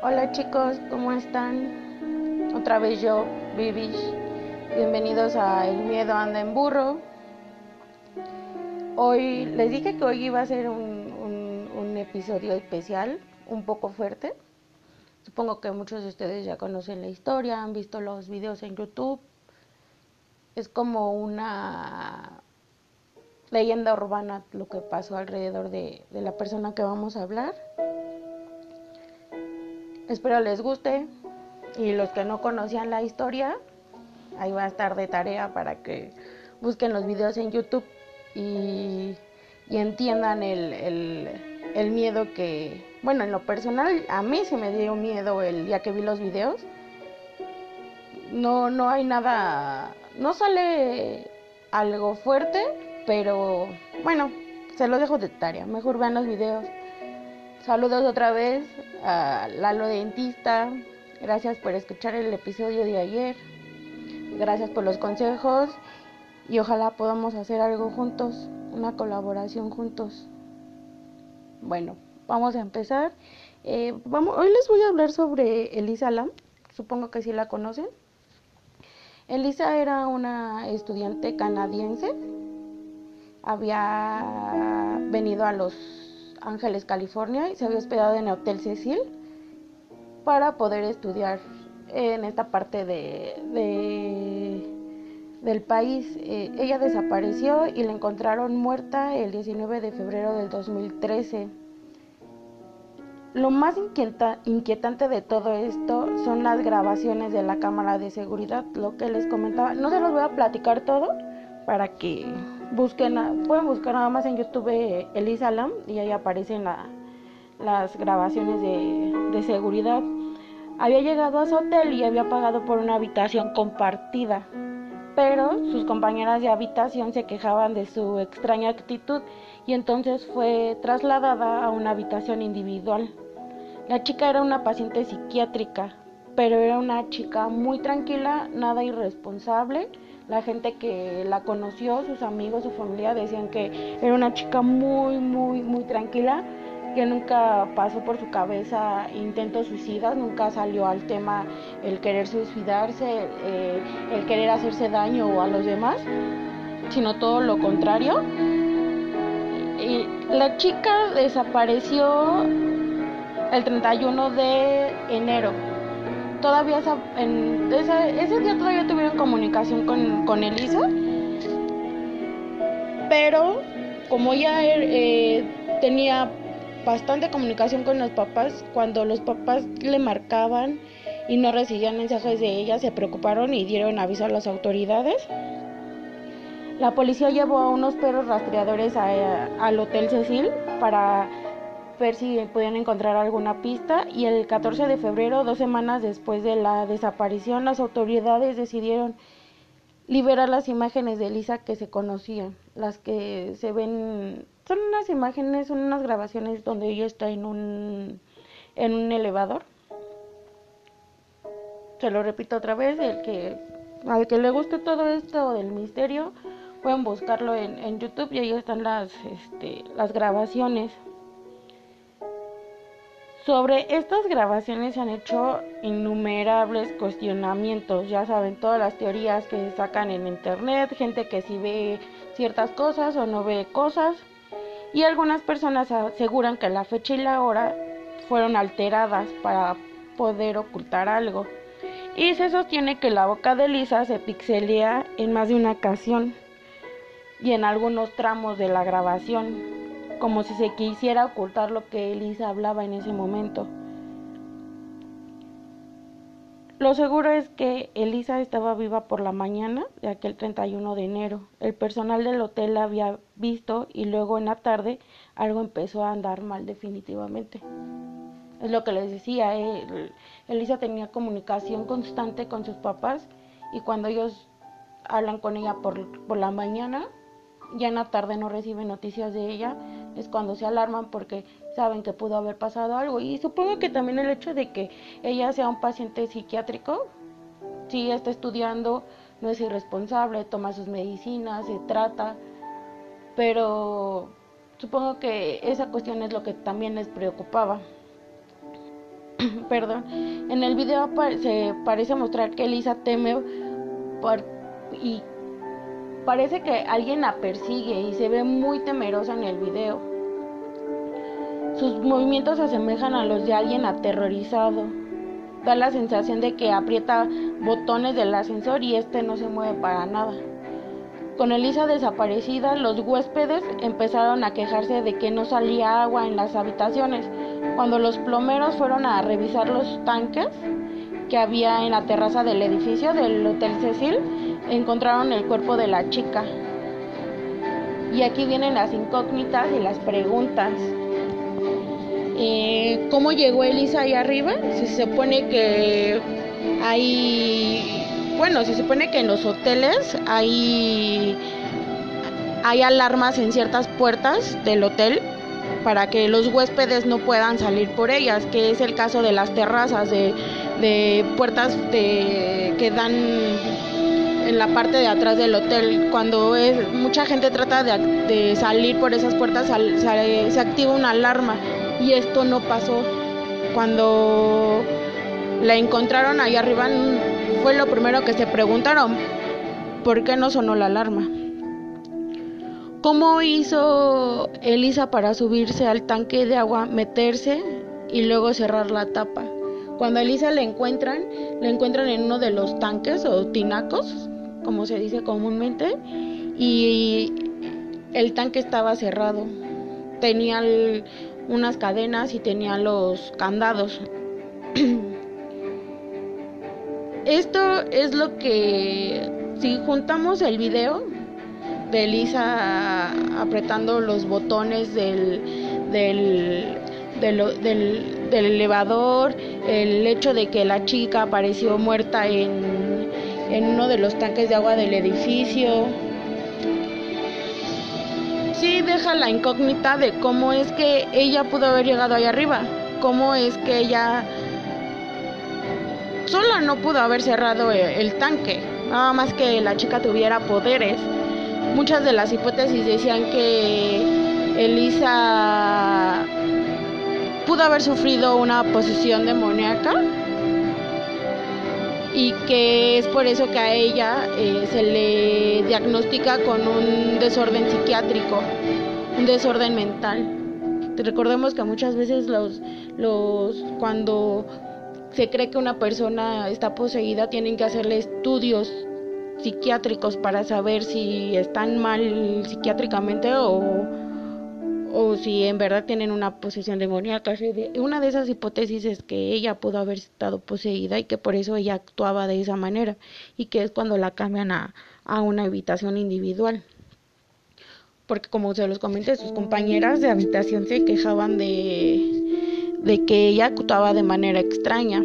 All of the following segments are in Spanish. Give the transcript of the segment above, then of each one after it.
Hola chicos, ¿cómo están? Otra vez yo, Vivish. Bienvenidos a El miedo anda en burro. Hoy les dije que hoy iba a ser un, episodio especial, un poco fuerte. Supongo que muchos de ustedes ya conocen la historia, han visto los videos en YouTube. Es como una leyenda urbana lo que pasó alrededor de, de la persona que vamos a hablar. Espero les guste y los que no conocían la historia, ahí va a estar de tarea para que busquen los videos en YouTube y, y entiendan el, el, miedo que, bueno, en lo personal a mí se me dio miedo el día que vi los videos. No, no hay nada, no sale algo fuerte, pero bueno, se lo dejo de tarea, mejor vean los videos. Saludos otra vez a Lalo Dentista. Gracias por escuchar el episodio de ayer. Gracias por los consejos y ojalá podamos hacer algo juntos, una colaboración juntos. Bueno, vamos a empezar. Eh, hoy les voy a hablar sobre Elisa Lam. Supongo que sí la conocen. Elisa era una estudiante canadiense. Había venido a Los Ángeles, California, y se había hospedado en el Hotel Cecil para poder estudiar en esta parte de, de del país. Eh, ella desapareció y la encontraron muerta el 19 de febrero del 2013. Lo más inquieta, inquietante de todo esto son las grabaciones de la cámara de seguridad, lo que les comentaba. No se los voy a platicar todo para que busquen, pueden buscar nada más en YouTube Elisa Lam y ahí aparecen la, las grabaciones de, de seguridad. Había llegado a su hotel y había pagado por una habitación compartida, pero sus compañeras de habitación se quejaban de su extraña actitud y entonces fue trasladada a una habitación individual. La chica era una paciente psiquiátrica, pero era una chica muy tranquila, nada irresponsable. La gente que la conoció, sus amigos, su familia decían que era una chica muy, muy, muy tranquila, que nunca pasó por su cabeza intentos suicidas, nunca salió al tema el querer suicidarse, eh, el querer hacerse daño a los demás, sino todo lo contrario. Y la chica desapareció el 31 de enero. Todavía en ese, ese día todavía tuvieron comunicación con, con Elisa, pero como ella eh, tenía bastante comunicación con los papás, cuando los papás le marcaban y no recibían mensajes de ella, se preocuparon y dieron aviso a las autoridades. La policía llevó a unos perros rastreadores a, a, al Hotel Cecil para ver si podían encontrar alguna pista y el 14 de febrero, dos semanas después de la desaparición, las autoridades decidieron liberar las imágenes de Elisa que se conocían, las que se ven, son unas imágenes, son unas grabaciones donde ella está en un, en un elevador. Se lo repito otra vez, el que, al que le guste todo esto del misterio, pueden buscarlo en, en YouTube y ahí están las, este, las grabaciones. Sobre estas grabaciones se han hecho innumerables cuestionamientos, ya saben, todas las teorías que se sacan en internet, gente que sí ve ciertas cosas o no ve cosas, y algunas personas aseguran que la fecha y la hora fueron alteradas para poder ocultar algo. Y se sostiene que la boca de Lisa se pixelea en más de una ocasión y en algunos tramos de la grabación como si se quisiera ocultar lo que Elisa hablaba en ese momento. Lo seguro es que Elisa estaba viva por la mañana de aquel 31 de enero. El personal del hotel la había visto y luego en la tarde algo empezó a andar mal definitivamente. Es lo que les decía, eh, Elisa tenía comunicación constante con sus papás y cuando ellos hablan con ella por, por la mañana, ya en la tarde no reciben noticias de ella, es cuando se alarman porque saben que pudo haber pasado algo. Y supongo que también el hecho de que ella sea un paciente psiquiátrico, si está estudiando, no es irresponsable, toma sus medicinas, se trata, pero supongo que esa cuestión es lo que también les preocupaba. perdón, en el video se parece mostrar que Elisa teme por, y parece que alguien la persigue y se ve muy temerosa en el video. Sus movimientos se asemejan a los de alguien aterrorizado. Da la sensación de que aprieta botones del ascensor y este no se mueve para nada. Con Elisa desaparecida, los huéspedes empezaron a quejarse de que no salía agua en las habitaciones. Cuando los plomeros fueron a revisar los tanques que había en la terraza del edificio del Hotel Cecil, encontraron el cuerpo de la chica. Y aquí vienen las incógnitas y las preguntas. Eh, ¿Cómo llegó Elisa ahí arriba? Se supone que hay bueno, se supone que en los hoteles hay, hay alarmas en ciertas puertas del hotel para que los huéspedes no puedan salir por ellas, que es el caso de las terrazas, de, de puertas de, que dan en la parte de atrás del hotel. Cuando es, mucha gente trata de, de salir por esas puertas, se activa una alarma y esto no pasó. Cuando la encontraron ahí arriba, fue lo primero que se preguntaron, ¿por qué no sonó la alarma? ¿Cómo hizo Elisa para subirse al tanque de agua, meterse y luego cerrar la tapa? Cuando Elisa la encuentran, la encuentran en uno de los tanques o tinacos, como se dice comúnmente, y el tanque estaba cerrado. Tenía unas cadenas y tenía los candados. esto es lo que, si juntamos el video de Elisa apretando los botones del, del, del, elevador, el hecho de que la chica apareció muerta en, en uno de los tanques de agua del edificio, sí deja la incógnita de cómo es que ella pudo haber llegado ahí arriba, cómo es que ella sola no pudo haber cerrado eh, el tanque, nada más que la chica tuviera poderes. Muchas de las hipótesis decían que Elisa pudo haber sufrido una posesión demoníaca y que es por eso que a ella eh, se le diagnostica con un desorden psiquiátrico, un desorden mental. Recordemos que muchas veces los, los cuando se cree que una persona está poseída, tienen que hacerle estudios psiquiátricos para saber si están mal psiquiátricamente o, o si en verdad tienen una posesión demoníaca. Una de esas hipótesis es que ella pudo haber estado poseída y que por eso ella actuaba de esa manera y que es cuando la cambian a, a una habitación individual. Porque como se los comenté, sus compañeras de habitación se quejaban de, de que ella actuaba de manera extraña.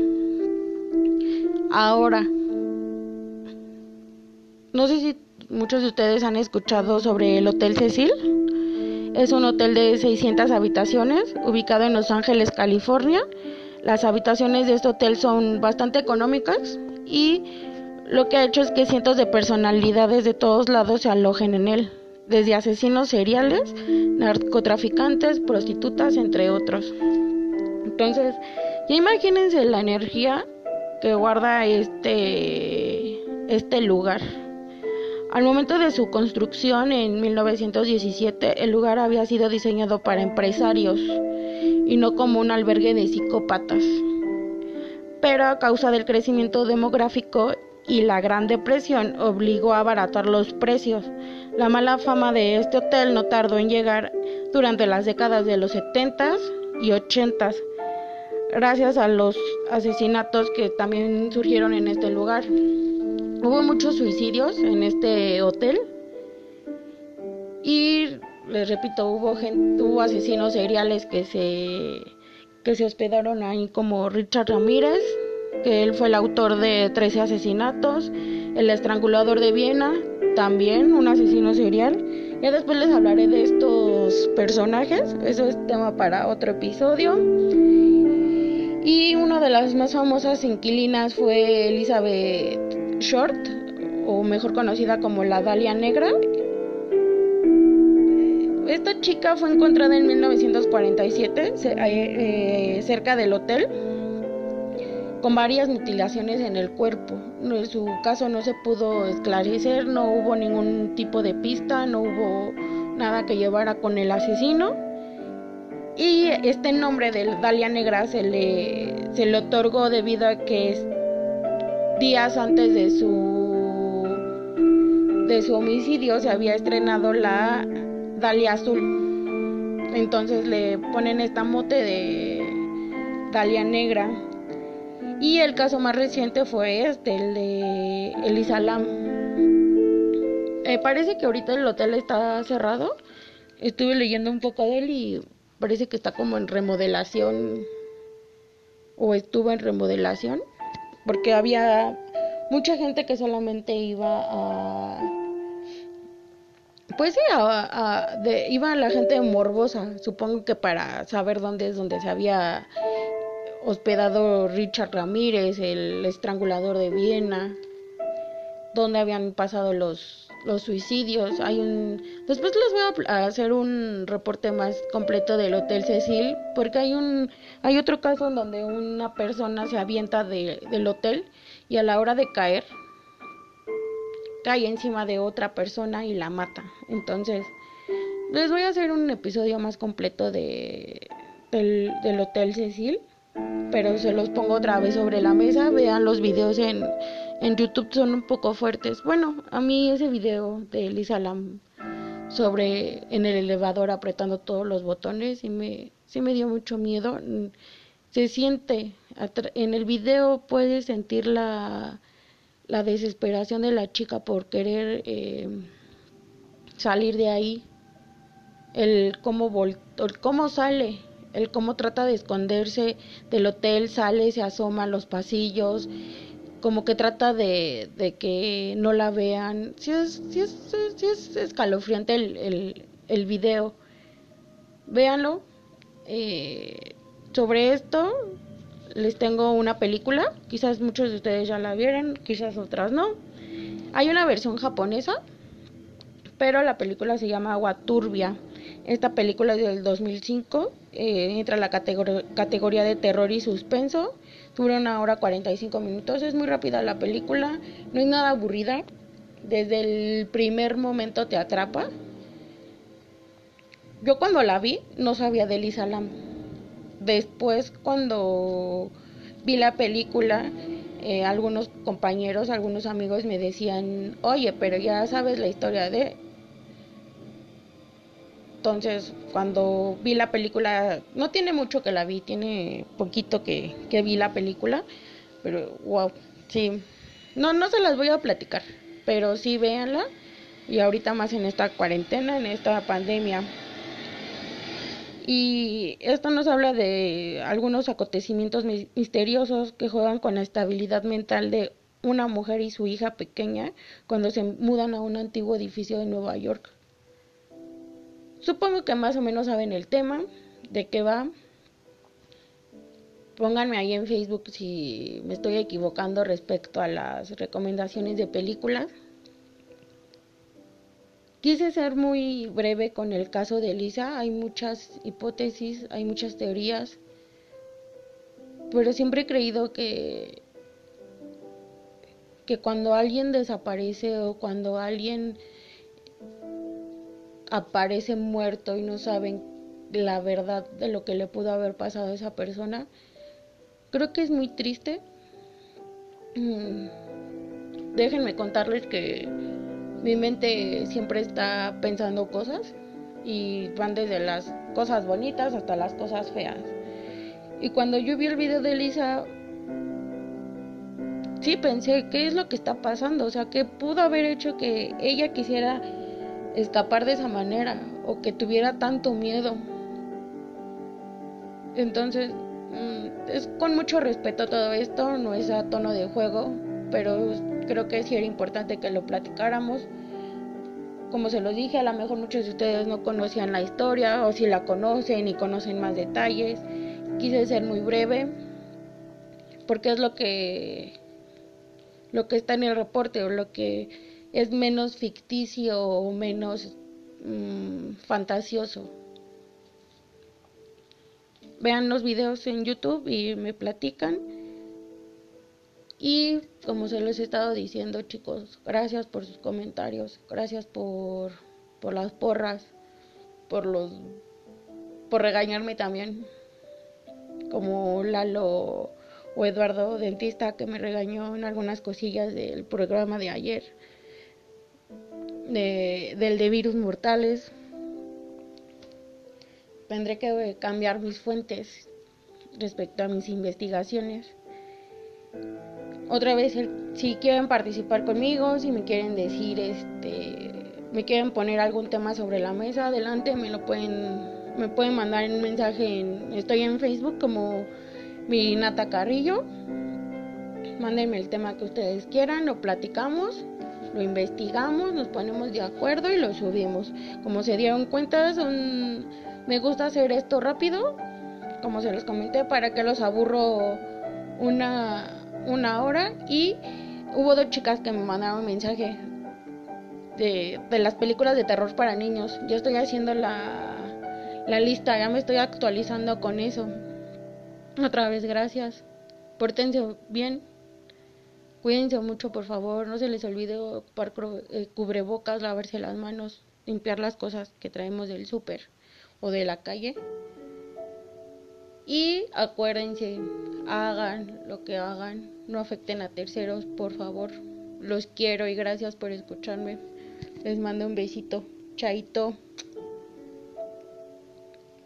Ahora, no sé si muchos de ustedes han escuchado sobre el Hotel Cecil. Es un hotel de 600 habitaciones ubicado en Los Ángeles, California. Las habitaciones de este hotel son bastante económicas y lo que ha hecho es que cientos de personalidades de todos lados se alojen en él, desde asesinos seriales, narcotraficantes, prostitutas, entre otros. Entonces, ya imagínense la energía que guarda este, este lugar. Al momento de su construcción en 1917, el lugar había sido diseñado para empresarios y no como un albergue de psicópatas. Pero a causa del crecimiento demográfico y la Gran Depresión obligó a abaratar los precios. La mala fama de este hotel no tardó en llegar durante las décadas de los 70s y 80s gracias a los asesinatos que también surgieron en este lugar. Hubo muchos suicidios en este hotel y les repito, hubo gente, hubo asesinos seriales que se que se hospedaron ahí como Richard Ramírez, que él fue el autor de 13 asesinatos, el estrangulador de Viena, también un asesino serial. Ya después les hablaré de estos personajes, eso es tema para otro episodio. Y una de las más famosas inquilinas fue Elizabeth Short, o mejor conocida como la Dalia Negra. Esta chica fue encontrada en 1947 eh, cerca del hotel con varias mutilaciones en el cuerpo. En su caso no se pudo esclarecer, no hubo ningún tipo de pista, no hubo nada que llevara con el asesino. Y este nombre de Dalia Negra se le, se le otorgó debido a que días antes de su, de su homicidio se había estrenado la Dalia Azul. Entonces le ponen esta mote de Dalia Negra y el caso más reciente fue este, el de Elisa Lam. Eh, parece que ahorita el hotel está cerrado. Estuve leyendo un poco de él y parece que está como en remodelación o estuvo en remodelación porque había mucha gente que solamente iba a pues sí a, de, iba la gente morbosa supongo que para saber dónde es donde se había hospedado Richard Ramírez, el estrangulador de Viena, donde habían pasado los, los suicidios. Hay un después les voy a hacer un reporte más completo del Hotel Cecil, porque hay un hay otro caso en donde una persona se avienta del hotel y a la hora de caer cae encima de otra persona y la mata. Entonces, les voy a hacer un episodio más completo de del, del Hotel Cecil pero se los pongo otra vez sobre la mesa. Vean los videos en, en YouTube, son un poco fuertes. Bueno, a mí ese video de Lisa Lam sobre en el elevador apretando todos los botones y me, sí me dio mucho miedo. Se siente, en el video puedes sentir la, la desesperación de la chica por querer eh, salir de ahí. El cómo, vol el cómo sale el cómo trata de esconderse del hotel, sale, se asoma a los pasillos, como que trata de, que no la vean. Sí es, sí es, sí es escalofriante el, el, el video. Véanlo. Eh, sobre esto les tengo una película, quizás muchos de ustedes ya la vieron, quizás otras no. Hay una versión japonesa, pero la película se llama Agua Turbia. Esta película es del 2005, eh, entra la categoría de terror y suspenso, dura una hora 45 minutos, es muy rápida la película, no es nada aburrida, desde el primer momento te atrapa. Yo cuando la vi no sabía de Lisa Lam. Después cuando vi la película, eh, algunos compañeros, algunos amigos me decían, oye, pero ya sabes la historia de... Entonces, cuando vi la película, no tiene mucho que la vi, tiene poquito que, que vi la película, pero wow, sí. No, no se las voy a platicar, pero sí véanla. Y ahorita más en esta cuarentena, en esta pandemia. Y esto nos habla de algunos acontecimientos misteriosos que juegan con la estabilidad mental de una mujer y su hija pequeña cuando se mudan a un antiguo edificio de Nueva York. Supongo que más o menos saben el tema, de qué va. Pónganme ahí en Facebook si me estoy equivocando respecto a las recomendaciones de películas. Quise ser muy breve con el caso de Elisa. Hay muchas hipótesis, hay muchas teorías. Pero siempre he creído que que cuando alguien desaparece o cuando alguien aparece muerto y no saben la verdad de lo que le pudo haber pasado a esa persona. Creo que es muy triste. Mm, déjenme contarles que mi mente siempre está pensando cosas y van desde las cosas bonitas hasta las cosas feas. Y cuando yo vi el video de Lisa, sí pensé, ¿qué es lo que está pasando? O sea, ¿qué pudo haber hecho que ella quisiera escapar de esa manera o que tuviera tanto miedo. Entonces, mm, es con mucho respeto todo esto, no es a tono de juego, pero creo que sí era importante que lo platicáramos. Como se lo dije, a lo mejor muchos de ustedes no conocían la historia o si la conocen y conocen más detalles. Quise ser muy breve porque es lo que lo que está en el reporte o lo que es menos ficticio o menos mm, fantasioso. Vean los videos en YouTube y me platican. Y como se los he estado diciendo, chicos, gracias por sus comentarios, gracias por, por las porras, por los por regañarme también, como Lalo o Eduardo Dentista que me regañó en algunas cosillas del programa de ayer, de, del de virus mortales. Tendré que cambiar mis fuentes respecto a mis investigaciones. Otra vez, si quieren participar conmigo, si me quieren decir, este, me quieren poner algún tema sobre la mesa, adelante, me lo pueden, me pueden mandar un mensaje en, estoy en Facebook como Nata Carrillo. Mándenme el tema que ustedes quieran, lo platicamos, lo investigamos, nos ponemos de acuerdo y lo subimos. Como se dieron cuenta, son, me gusta hacer esto rápido, como se los comenté, para que los aburro una, una hora. Y hubo dos chicas que me mandaron mensaje de, de las películas de terror para niños. Yo estoy haciendo la, la lista, ya me estoy actualizando con eso. Otra vez, gracias. Pórtense bien. Cuídense mucho, por favor. No se les olvide ocupar eh, cubrebocas, lavarse las manos, limpiar las cosas que traemos del súper o de la calle. Y acuérdense, hagan lo que hagan, no afecten a terceros, por favor. Los quiero y gracias por escucharme. Les mando un besito. Chaito.